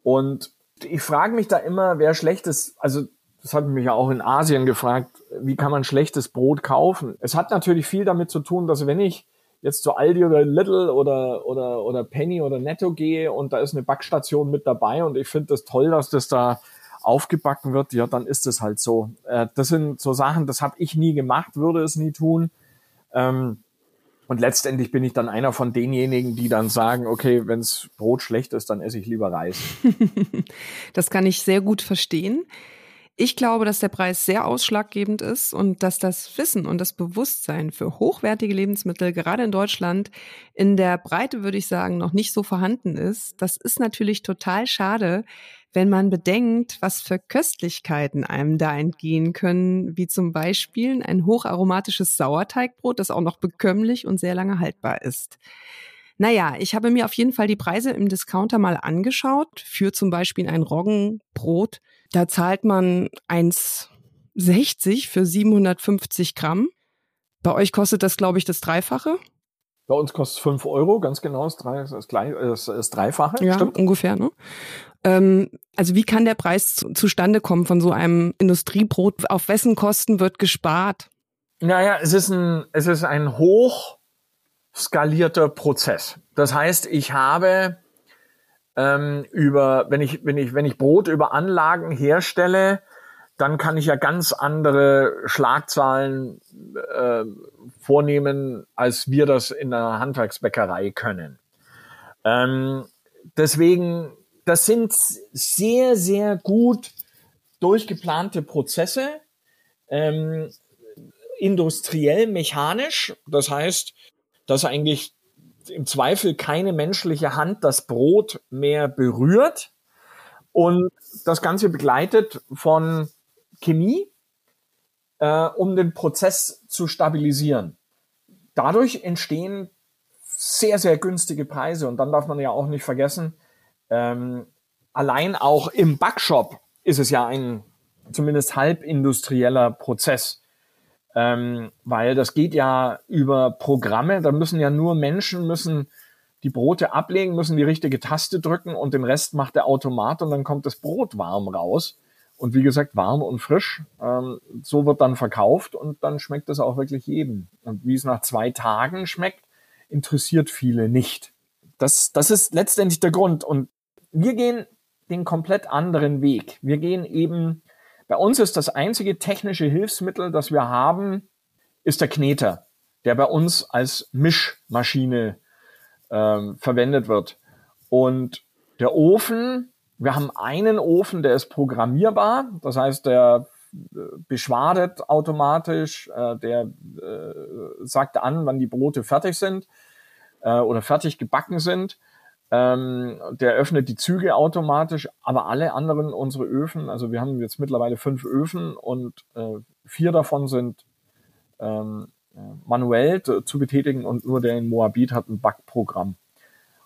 Und ich frage mich da immer, wer schlechtes, also das hat mich ja auch in Asien gefragt, wie kann man schlechtes Brot kaufen? Es hat natürlich viel damit zu tun, dass wenn ich jetzt zu Aldi oder Little oder, oder, oder Penny oder Netto gehe und da ist eine Backstation mit dabei und ich finde das toll, dass das da aufgebacken wird, ja, dann ist es halt so. Äh, das sind so Sachen, das habe ich nie gemacht, würde es nie tun. Ähm, und letztendlich bin ich dann einer von denjenigen, die dann sagen, okay, wenns Brot schlecht ist, dann esse ich lieber Reis. das kann ich sehr gut verstehen. Ich glaube, dass der Preis sehr ausschlaggebend ist und dass das Wissen und das Bewusstsein für hochwertige Lebensmittel gerade in Deutschland in der Breite, würde ich sagen, noch nicht so vorhanden ist. Das ist natürlich total schade, wenn man bedenkt, was für Köstlichkeiten einem da entgehen können, wie zum Beispiel ein hocharomatisches Sauerteigbrot, das auch noch bekömmlich und sehr lange haltbar ist. Naja, ich habe mir auf jeden Fall die Preise im Discounter mal angeschaut. Für zum Beispiel ein Roggenbrot da zahlt man 1,60 für 750 Gramm. Bei euch kostet das, glaube ich, das Dreifache. Bei uns kostet es 5 Euro, ganz genau, das, Drei, das, das, das Dreifache. Ja, stimmt. ungefähr. Ne? Ähm, also wie kann der Preis zu, zustande kommen von so einem Industriebrot? Auf wessen Kosten wird gespart? Naja, es ist ein, es ist ein hoch skalierter Prozess. Das heißt, ich habe ähm, über, wenn ich, wenn ich, wenn ich Brot über Anlagen herstelle, dann kann ich ja ganz andere Schlagzahlen äh, vornehmen, als wir das in der Handwerksbäckerei können. Ähm, deswegen, das sind sehr, sehr gut durchgeplante Prozesse, ähm, industriell, mechanisch. Das heißt, dass eigentlich im Zweifel keine menschliche Hand das Brot mehr berührt. Und das Ganze begleitet von Chemie, äh, um den Prozess zu stabilisieren. Dadurch entstehen sehr, sehr günstige Preise. Und dann darf man ja auch nicht vergessen, ähm, allein auch im Backshop ist es ja ein zumindest halbindustrieller Prozess. Ähm, weil das geht ja über Programme, da müssen ja nur Menschen müssen die Brote ablegen, müssen die richtige Taste drücken und den Rest macht der Automat und dann kommt das Brot warm raus. Und wie gesagt, warm und frisch. Ähm, so wird dann verkauft und dann schmeckt es auch wirklich jedem. Und wie es nach zwei Tagen schmeckt, interessiert viele nicht. Das, das ist letztendlich der Grund. Und wir gehen den komplett anderen Weg. Wir gehen eben bei uns ist das einzige technische Hilfsmittel, das wir haben, ist der Kneter, der bei uns als Mischmaschine ähm, verwendet wird. Und der Ofen, wir haben einen Ofen, der ist programmierbar, das heißt, der äh, beschwadet automatisch, äh, der äh, sagt an, wann die Brote fertig sind äh, oder fertig gebacken sind. Ähm, der öffnet die Züge automatisch, aber alle anderen unsere Öfen, also wir haben jetzt mittlerweile fünf Öfen und äh, vier davon sind ähm, äh, manuell zu betätigen und nur der in Moabit hat ein Backprogramm.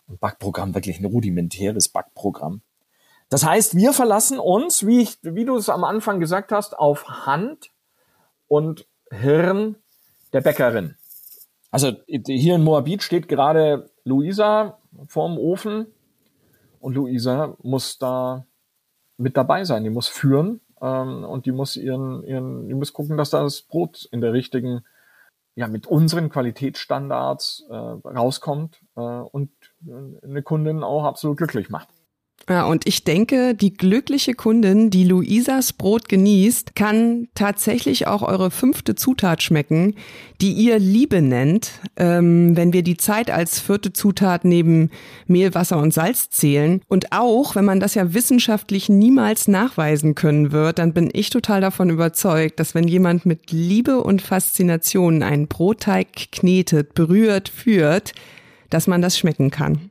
Ein Backprogramm, wirklich ein rudimentäres Backprogramm. Das heißt, wir verlassen uns, wie, ich, wie du es am Anfang gesagt hast, auf Hand und Hirn der Bäckerin. Also hier in Moabit steht gerade Luisa vorm Ofen und Luisa muss da mit dabei sein. Die muss führen ähm, und die muss ihren, ihren, die muss gucken, dass das Brot in der richtigen, ja, mit unseren Qualitätsstandards äh, rauskommt äh, und eine Kundin auch absolut glücklich macht. Ja, und ich denke, die glückliche Kundin, die Luisas Brot genießt, kann tatsächlich auch eure fünfte Zutat schmecken, die ihr Liebe nennt, ähm, wenn wir die Zeit als vierte Zutat neben Mehl, Wasser und Salz zählen. Und auch, wenn man das ja wissenschaftlich niemals nachweisen können wird, dann bin ich total davon überzeugt, dass wenn jemand mit Liebe und Faszination einen Brotteig knetet, berührt, führt, dass man das schmecken kann.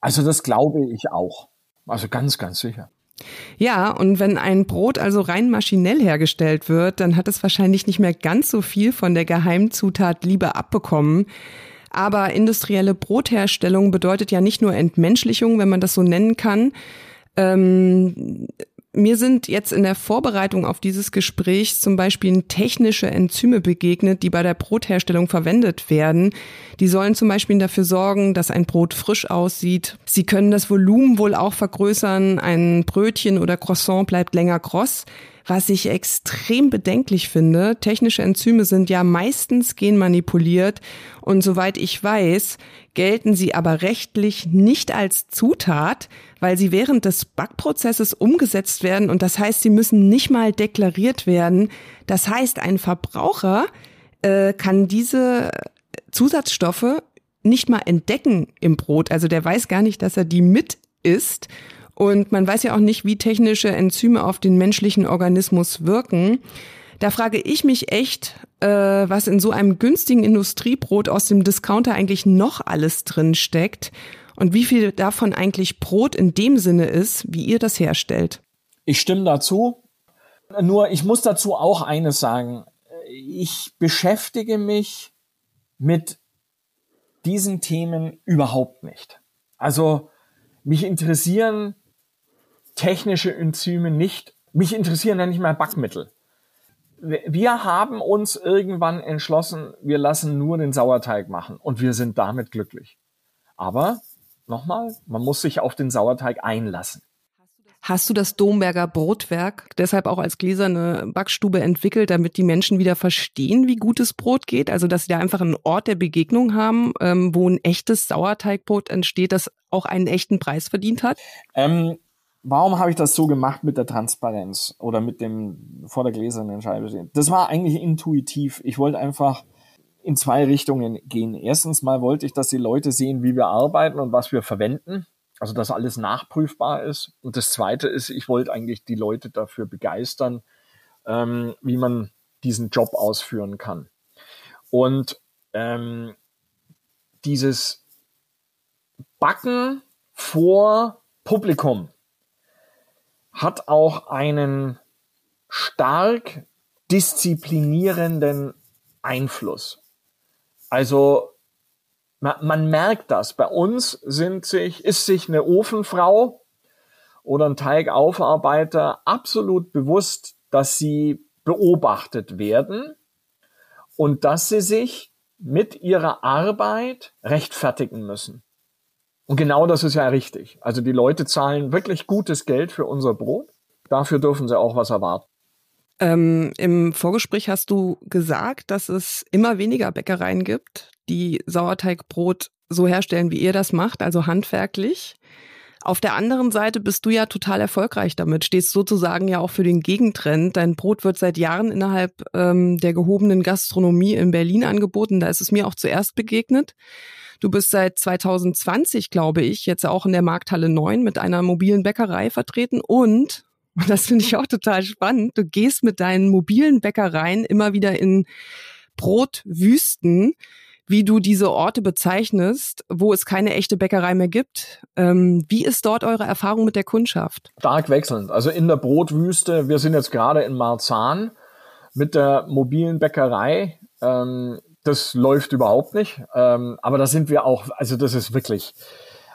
Also das glaube ich auch. Also ganz, ganz sicher. Ja, und wenn ein Brot also rein maschinell hergestellt wird, dann hat es wahrscheinlich nicht mehr ganz so viel von der Geheimzutat Liebe abbekommen. Aber industrielle Brotherstellung bedeutet ja nicht nur Entmenschlichung, wenn man das so nennen kann. Ähm, mir sind jetzt in der Vorbereitung auf dieses Gespräch zum Beispiel technische Enzyme begegnet, die bei der Brotherstellung verwendet werden. Die sollen zum Beispiel dafür sorgen, dass ein Brot frisch aussieht. Sie können das Volumen wohl auch vergrößern. Ein Brötchen oder Croissant bleibt länger kross. Was ich extrem bedenklich finde, technische Enzyme sind ja meistens genmanipuliert und soweit ich weiß, gelten sie aber rechtlich nicht als Zutat, weil sie während des Backprozesses umgesetzt werden und das heißt, sie müssen nicht mal deklariert werden. Das heißt, ein Verbraucher äh, kann diese Zusatzstoffe nicht mal entdecken im Brot. Also der weiß gar nicht, dass er die mit isst. Und man weiß ja auch nicht, wie technische Enzyme auf den menschlichen Organismus wirken. Da frage ich mich echt, äh, was in so einem günstigen Industriebrot aus dem Discounter eigentlich noch alles drin steckt und wie viel davon eigentlich Brot in dem Sinne ist, wie ihr das herstellt. Ich stimme dazu. Nur ich muss dazu auch eines sagen. Ich beschäftige mich mit diesen Themen überhaupt nicht. Also mich interessieren technische Enzyme nicht. Mich interessieren ja nicht mal Backmittel. Wir haben uns irgendwann entschlossen, wir lassen nur den Sauerteig machen und wir sind damit glücklich. Aber nochmal, man muss sich auf den Sauerteig einlassen. Hast du das Domberger Brotwerk deshalb auch als gläserne Backstube entwickelt, damit die Menschen wieder verstehen, wie gutes Brot geht? Also, dass sie da einfach einen Ort der Begegnung haben, ähm, wo ein echtes Sauerteigbrot entsteht, das auch einen echten Preis verdient hat? Ähm, warum habe ich das so gemacht mit der Transparenz oder mit dem vor der gläsernen Scheibe? Das war eigentlich intuitiv. Ich wollte einfach in zwei Richtungen gehen. Erstens mal wollte ich, dass die Leute sehen, wie wir arbeiten und was wir verwenden. Also, dass alles nachprüfbar ist. Und das zweite ist, ich wollte eigentlich die Leute dafür begeistern, ähm, wie man diesen Job ausführen kann. Und ähm, dieses Backen vor Publikum, hat auch einen stark disziplinierenden Einfluss. Also man, man merkt das. Bei uns sind sich, ist sich eine Ofenfrau oder ein Teigaufarbeiter absolut bewusst, dass sie beobachtet werden und dass sie sich mit ihrer Arbeit rechtfertigen müssen. Und genau das ist ja richtig. Also die Leute zahlen wirklich gutes Geld für unser Brot. Dafür dürfen sie auch was erwarten. Ähm, Im Vorgespräch hast du gesagt, dass es immer weniger Bäckereien gibt, die Sauerteigbrot so herstellen, wie ihr das macht, also handwerklich. Auf der anderen Seite bist du ja total erfolgreich damit, stehst sozusagen ja auch für den Gegentrend. Dein Brot wird seit Jahren innerhalb ähm, der gehobenen Gastronomie in Berlin angeboten. Da ist es mir auch zuerst begegnet. Du bist seit 2020, glaube ich, jetzt auch in der Markthalle 9 mit einer mobilen Bäckerei vertreten und und das finde ich auch total spannend. Du gehst mit deinen mobilen Bäckereien immer wieder in Brotwüsten, wie du diese Orte bezeichnest, wo es keine echte Bäckerei mehr gibt. Ähm, wie ist dort eure Erfahrung mit der Kundschaft? Stark wechselnd. Also in der Brotwüste, wir sind jetzt gerade in Marzahn mit der mobilen Bäckerei. Ähm, das läuft überhaupt nicht. Ähm, aber da sind wir auch, also das ist wirklich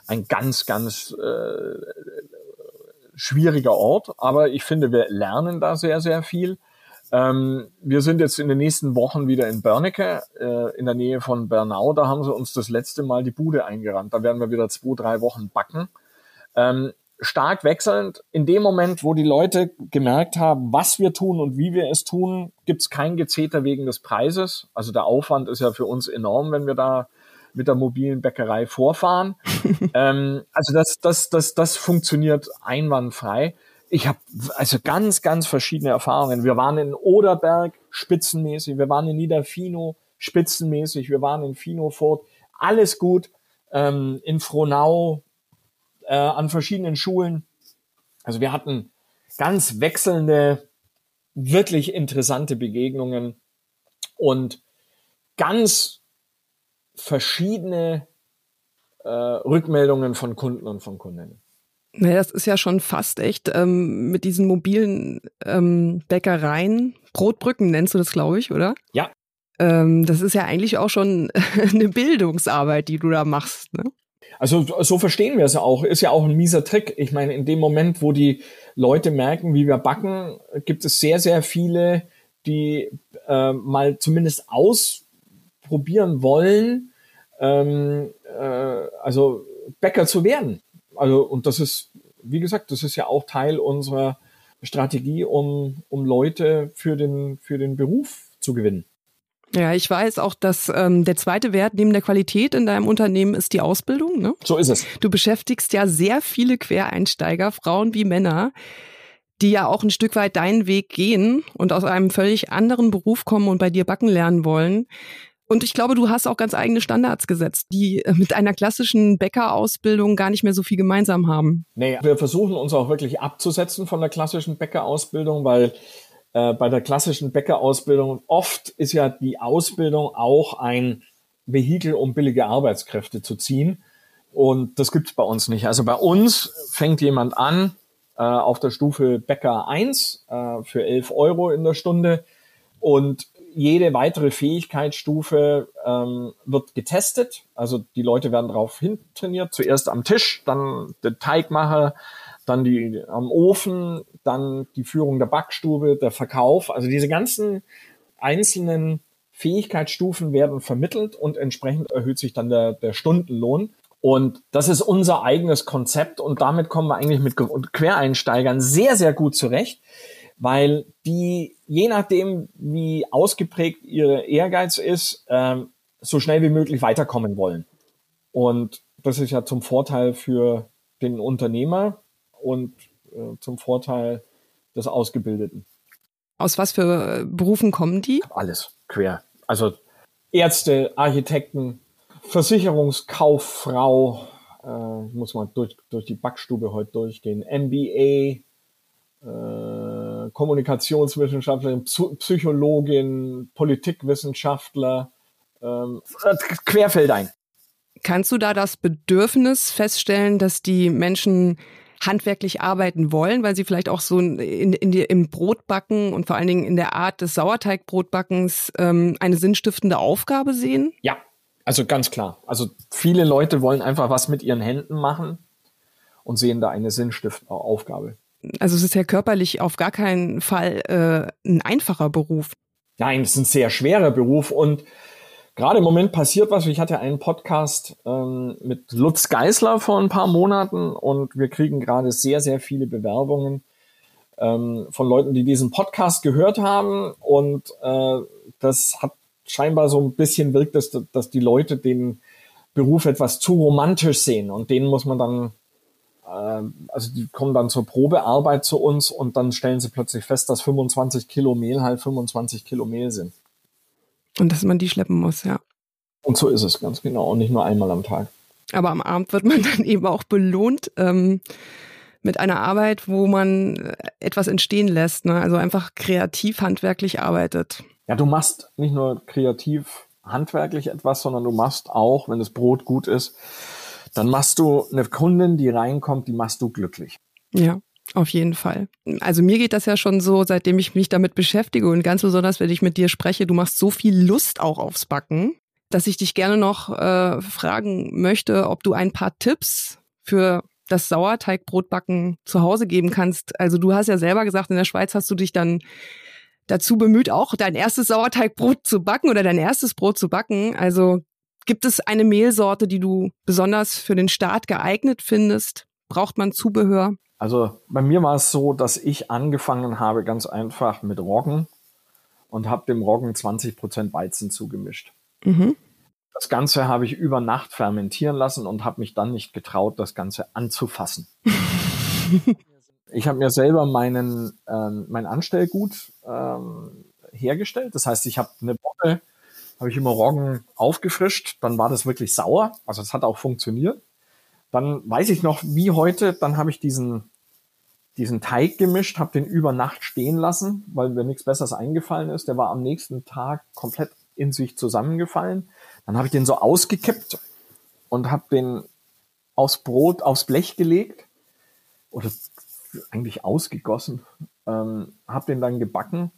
ein ganz, ganz äh, schwieriger Ort. Aber ich finde, wir lernen da sehr, sehr viel. Ähm, wir sind jetzt in den nächsten Wochen wieder in Börnecke, äh, in der Nähe von Bernau. Da haben sie uns das letzte Mal die Bude eingerannt. Da werden wir wieder zwei, drei Wochen backen. Ähm, stark wechselnd. In dem Moment, wo die Leute gemerkt haben, was wir tun und wie wir es tun, gibt es kein Gezeter wegen des Preises. Also der Aufwand ist ja für uns enorm, wenn wir da mit der mobilen Bäckerei vorfahren. ähm, also das, das, das, das funktioniert einwandfrei. Ich habe also ganz, ganz verschiedene Erfahrungen. Wir waren in Oderberg spitzenmäßig, wir waren in Niederfino spitzenmäßig, wir waren in Finofort, alles gut. Ähm, in Frohnau äh, an verschiedenen Schulen. Also wir hatten ganz wechselnde, wirklich interessante Begegnungen und ganz verschiedene äh, Rückmeldungen von Kunden und von Kundinnen. Naja, das ist ja schon fast echt ähm, mit diesen mobilen ähm, Bäckereien. Brotbrücken nennst du das, glaube ich, oder? Ja. Ähm, das ist ja eigentlich auch schon eine Bildungsarbeit, die du da machst. Ne? Also so verstehen wir es auch. Ist ja auch ein mieser Trick. Ich meine, in dem Moment, wo die Leute merken, wie wir backen, gibt es sehr, sehr viele, die äh, mal zumindest ausprobieren wollen, ähm, äh, also Bäcker zu werden. Also und das ist, wie gesagt, das ist ja auch Teil unserer Strategie, um, um Leute für den, für den Beruf zu gewinnen. Ja, ich weiß auch, dass ähm, der zweite Wert neben der Qualität in deinem Unternehmen ist die Ausbildung. Ne? So ist es. Du beschäftigst ja sehr viele Quereinsteiger, Frauen wie Männer, die ja auch ein Stück weit deinen Weg gehen und aus einem völlig anderen Beruf kommen und bei dir backen lernen wollen. Und ich glaube, du hast auch ganz eigene Standards gesetzt, die äh, mit einer klassischen Bäckerausbildung gar nicht mehr so viel gemeinsam haben. Nee, wir versuchen uns auch wirklich abzusetzen von der klassischen Bäckerausbildung, weil äh, bei der klassischen Bäckerausbildung oft ist ja die Ausbildung auch ein Vehikel, um billige Arbeitskräfte zu ziehen. Und das gibt's bei uns nicht. Also bei uns fängt jemand an äh, auf der Stufe Bäcker 1 äh, für 11 Euro in der Stunde und jede weitere Fähigkeitsstufe ähm, wird getestet. Also die Leute werden darauf hintrainiert. Zuerst am Tisch, dann der Teigmacher, dann die am Ofen, dann die Führung der Backstube, der Verkauf. Also diese ganzen einzelnen Fähigkeitsstufen werden vermittelt und entsprechend erhöht sich dann der, der Stundenlohn. Und das ist unser eigenes Konzept und damit kommen wir eigentlich mit Quereinsteigern sehr, sehr gut zurecht, weil die, je nachdem, wie ausgeprägt ihr Ehrgeiz ist, ähm, so schnell wie möglich weiterkommen wollen. Und das ist ja zum Vorteil für den Unternehmer, und äh, zum Vorteil des Ausgebildeten. Aus was für äh, Berufen kommen die? Alles quer. Also Ärzte, Architekten, Versicherungskauffrau, äh, ich muss mal durch, durch die Backstube heute durchgehen, MBA, äh, Kommunikationswissenschaftlerin, Psychologin, Politikwissenschaftler, ähm, querfeld ein. Kannst du da das Bedürfnis feststellen, dass die Menschen handwerklich arbeiten wollen, weil sie vielleicht auch so in, in die, im Brotbacken und vor allen Dingen in der Art des Sauerteigbrotbackens ähm, eine sinnstiftende Aufgabe sehen? Ja, also ganz klar. Also viele Leute wollen einfach was mit ihren Händen machen und sehen da eine sinnstiftende Aufgabe. Also es ist ja körperlich auf gar keinen Fall äh, ein einfacher Beruf. Nein, es ist ein sehr schwerer Beruf und Gerade im Moment passiert was. Ich hatte einen Podcast ähm, mit Lutz Geisler vor ein paar Monaten und wir kriegen gerade sehr, sehr viele Bewerbungen ähm, von Leuten, die diesen Podcast gehört haben. Und äh, das hat scheinbar so ein bisschen wirkt, dass, dass die Leute den Beruf etwas zu romantisch sehen. Und denen muss man dann, äh, also die kommen dann zur Probearbeit zu uns und dann stellen sie plötzlich fest, dass 25 Kilo Mehl halt 25 Kilo Mehl sind. Und dass man die schleppen muss, ja. Und so ist es ganz genau. Und nicht nur einmal am Tag. Aber am Abend wird man dann eben auch belohnt ähm, mit einer Arbeit, wo man äh, etwas entstehen lässt. Ne? Also einfach kreativ handwerklich arbeitet. Ja, du machst nicht nur kreativ handwerklich etwas, sondern du machst auch, wenn das Brot gut ist, dann machst du eine Kundin, die reinkommt, die machst du glücklich. Ja. Auf jeden Fall. Also mir geht das ja schon so, seitdem ich mich damit beschäftige und ganz besonders, wenn ich mit dir spreche, du machst so viel Lust auch aufs Backen, dass ich dich gerne noch äh, fragen möchte, ob du ein paar Tipps für das Sauerteigbrotbacken zu Hause geben kannst. Also du hast ja selber gesagt, in der Schweiz hast du dich dann dazu bemüht, auch dein erstes Sauerteigbrot zu backen oder dein erstes Brot zu backen. Also gibt es eine Mehlsorte, die du besonders für den Start geeignet findest? Braucht man Zubehör? Also bei mir war es so, dass ich angefangen habe ganz einfach mit Roggen und habe dem Roggen 20% Weizen zugemischt. Mhm. Das Ganze habe ich über Nacht fermentieren lassen und habe mich dann nicht getraut, das Ganze anzufassen. ich habe mir selber meinen ähm, mein Anstellgut ähm, hergestellt. Das heißt, ich habe eine Woche habe ich immer Roggen aufgefrischt, dann war das wirklich sauer. Also es hat auch funktioniert. Dann weiß ich noch, wie heute, dann habe ich diesen, diesen Teig gemischt, habe den über Nacht stehen lassen, weil mir nichts Besseres eingefallen ist. Der war am nächsten Tag komplett in sich zusammengefallen. Dann habe ich den so ausgekippt und habe den aufs Brot, aufs Blech gelegt oder eigentlich ausgegossen, ähm, habe den dann gebacken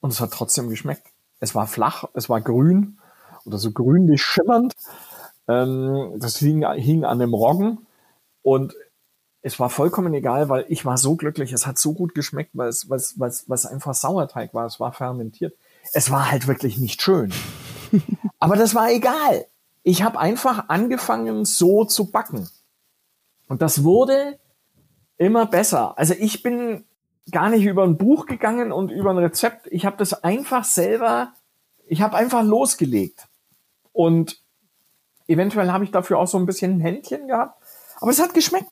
und es hat trotzdem geschmeckt. Es war flach, es war grün oder so grünlich schimmernd. Ähm, das hing, hing an dem Roggen und es war vollkommen egal, weil ich war so glücklich. Es hat so gut geschmeckt, weil es, weil es, weil es, weil es einfach Sauerteig war. Es war fermentiert. Es war halt wirklich nicht schön. Aber das war egal. Ich habe einfach angefangen, so zu backen. Und das wurde immer besser. Also ich bin gar nicht über ein Buch gegangen und über ein Rezept. Ich habe das einfach selber, ich habe einfach losgelegt. Und eventuell habe ich dafür auch so ein bisschen ein Händchen gehabt. Aber es hat geschmeckt.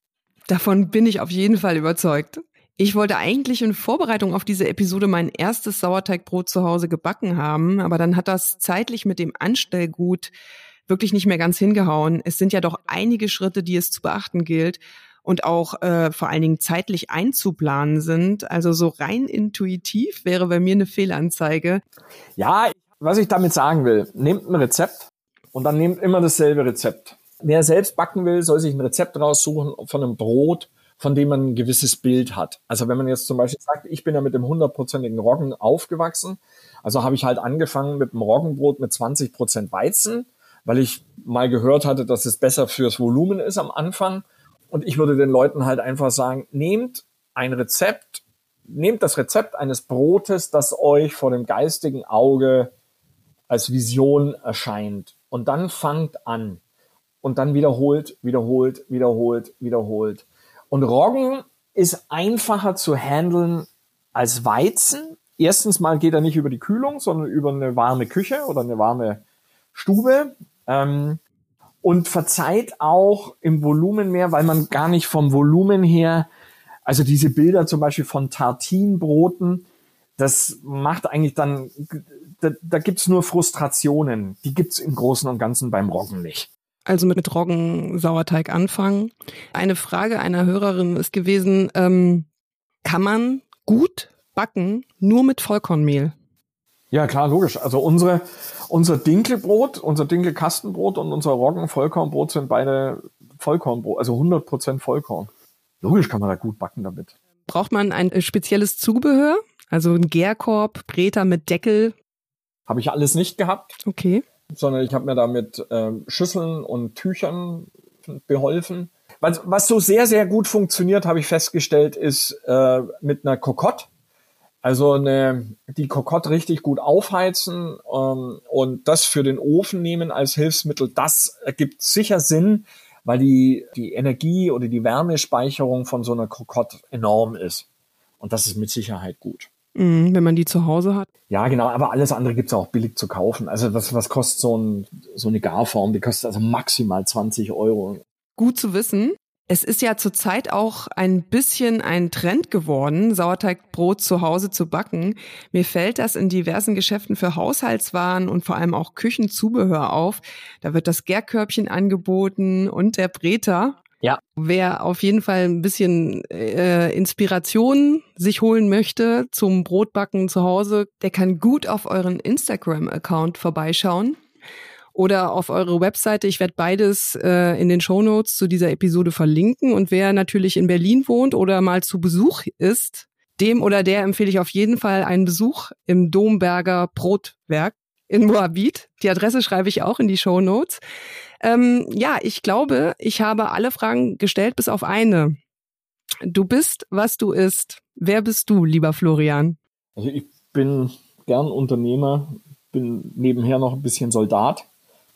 Davon bin ich auf jeden Fall überzeugt. Ich wollte eigentlich in Vorbereitung auf diese Episode mein erstes Sauerteigbrot zu Hause gebacken haben, aber dann hat das zeitlich mit dem Anstellgut wirklich nicht mehr ganz hingehauen. Es sind ja doch einige Schritte, die es zu beachten gilt und auch äh, vor allen Dingen zeitlich einzuplanen sind. Also so rein intuitiv wäre bei mir eine Fehlanzeige. Ja, was ich damit sagen will, nehmt ein Rezept und dann nehmt immer dasselbe Rezept. Wer selbst backen will, soll sich ein Rezept raussuchen von einem Brot, von dem man ein gewisses Bild hat. Also wenn man jetzt zum Beispiel sagt, ich bin ja mit dem hundertprozentigen Roggen aufgewachsen, also habe ich halt angefangen mit einem Roggenbrot mit 20 Prozent Weizen, weil ich mal gehört hatte, dass es besser fürs Volumen ist am Anfang und ich würde den Leuten halt einfach sagen, nehmt ein Rezept, nehmt das Rezept eines Brotes, das euch vor dem geistigen Auge als Vision erscheint. Und dann fangt an. Und dann wiederholt, wiederholt, wiederholt, wiederholt. Und Roggen ist einfacher zu handeln als Weizen. Erstens mal geht er nicht über die Kühlung, sondern über eine warme Küche oder eine warme Stube. Ähm, und verzeiht auch im Volumen mehr, weil man gar nicht vom Volumen her, also diese Bilder zum Beispiel von Tartinbroten, das macht eigentlich dann, da, da gibt's nur Frustrationen. Die gibt's im Großen und Ganzen beim Roggen nicht. Also mit, mit Roggensauerteig anfangen. Eine Frage einer Hörerin ist gewesen, ähm, kann man gut backen nur mit Vollkornmehl? Ja, klar, logisch. Also unsere, unser Dinkelbrot, unser Dinkelkastenbrot und unser Roggen-Vollkornbrot sind beide Vollkornbrot, also 100% Vollkorn. Logisch kann man da gut backen damit. Braucht man ein äh, spezielles Zubehör? Also ein Gärkorb, Breter mit Deckel? Habe ich alles nicht gehabt. Okay. Sondern ich habe mir da mit ähm, Schüsseln und Tüchern beholfen. Was, was so sehr, sehr gut funktioniert, habe ich festgestellt, ist äh, mit einer Kokotte. Also eine, die Kokotte richtig gut aufheizen ähm, und das für den Ofen nehmen als Hilfsmittel, das ergibt sicher Sinn, weil die, die Energie oder die Wärmespeicherung von so einer Kokotte enorm ist. Und das ist mit Sicherheit gut. Mhm, wenn man die zu Hause hat. Ja, genau, aber alles andere gibt's auch billig zu kaufen. Also was, was kostet so, ein, so eine Garform? Die kostet also maximal 20 Euro. Gut zu wissen. Es ist ja zurzeit auch ein bisschen ein Trend geworden, Sauerteigbrot zu Hause zu backen. Mir fällt das in diversen Geschäften für Haushaltswaren und vor allem auch Küchenzubehör auf. Da wird das Gärkörbchen angeboten und der Breter. Ja. Wer auf jeden Fall ein bisschen äh, Inspiration sich holen möchte zum Brotbacken zu Hause, der kann gut auf euren Instagram-Account vorbeischauen oder auf eure Webseite. Ich werde beides äh, in den Show Notes zu dieser Episode verlinken. Und wer natürlich in Berlin wohnt oder mal zu Besuch ist, dem oder der empfehle ich auf jeden Fall einen Besuch im Domberger Brotwerk in Moabit. Die Adresse schreibe ich auch in die Show Notes. Ähm, ja, ich glaube, ich habe alle Fragen gestellt, bis auf eine. Du bist, was du isst. Wer bist du, lieber Florian? Also ich bin gern Unternehmer, bin nebenher noch ein bisschen Soldat.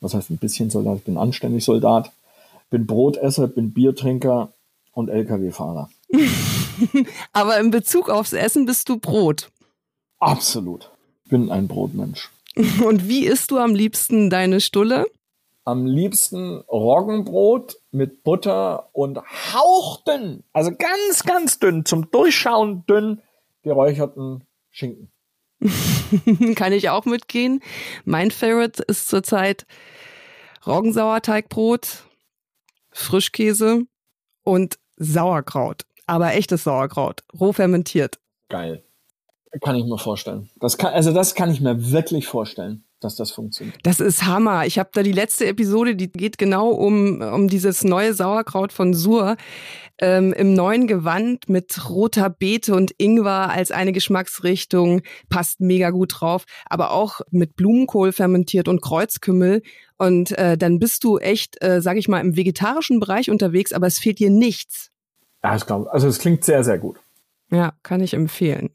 Was heißt ein bisschen Soldat? Ich bin anständig Soldat. Bin Brotesser, bin Biertrinker und Lkw-Fahrer. Aber in Bezug aufs Essen bist du Brot. Absolut. Bin ein Brotmensch. Und wie isst du am liebsten deine Stulle? Am liebsten Roggenbrot mit Butter und hauchdünn, also ganz, ganz dünn, zum Durchschauen dünn geräucherten Schinken. Kann ich auch mitgehen. Mein Favorite ist zurzeit Roggensauerteigbrot, Frischkäse und Sauerkraut. Aber echtes Sauerkraut, roh fermentiert. Geil. Kann ich mir vorstellen. Das kann, also das kann ich mir wirklich vorstellen, dass das funktioniert. Das ist Hammer. Ich habe da die letzte Episode, die geht genau um, um dieses neue Sauerkraut von Sur ähm, im neuen Gewand mit roter Beete und Ingwer als eine Geschmacksrichtung. Passt mega gut drauf. Aber auch mit Blumenkohl fermentiert und Kreuzkümmel. Und äh, dann bist du echt, äh, sag ich mal, im vegetarischen Bereich unterwegs, aber es fehlt dir nichts. Ja, ich glaube, also es klingt sehr, sehr gut. Ja, kann ich empfehlen.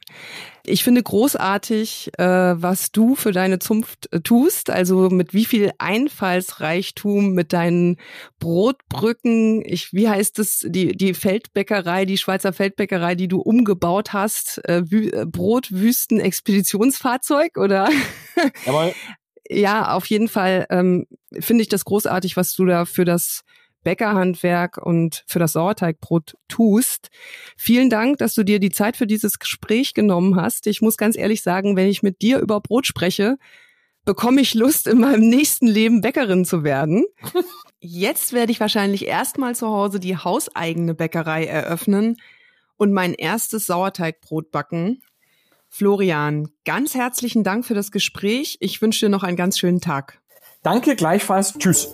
Ich finde großartig, äh, was du für deine Zunft äh, tust, also mit wie viel Einfallsreichtum mit deinen Brotbrücken, ich, wie heißt es, die, die Feldbäckerei, die Schweizer Feldbäckerei, die du umgebaut hast, äh, Brotwüsten-Expeditionsfahrzeug, oder? Jawohl. ja, auf jeden Fall ähm, finde ich das großartig, was du da für das Bäckerhandwerk und für das Sauerteigbrot tust. Vielen Dank, dass du dir die Zeit für dieses Gespräch genommen hast. Ich muss ganz ehrlich sagen, wenn ich mit dir über Brot spreche, bekomme ich Lust, in meinem nächsten Leben Bäckerin zu werden. Jetzt werde ich wahrscheinlich erstmal zu Hause die hauseigene Bäckerei eröffnen und mein erstes Sauerteigbrot backen. Florian, ganz herzlichen Dank für das Gespräch. Ich wünsche dir noch einen ganz schönen Tag. Danke gleichfalls. Tschüss.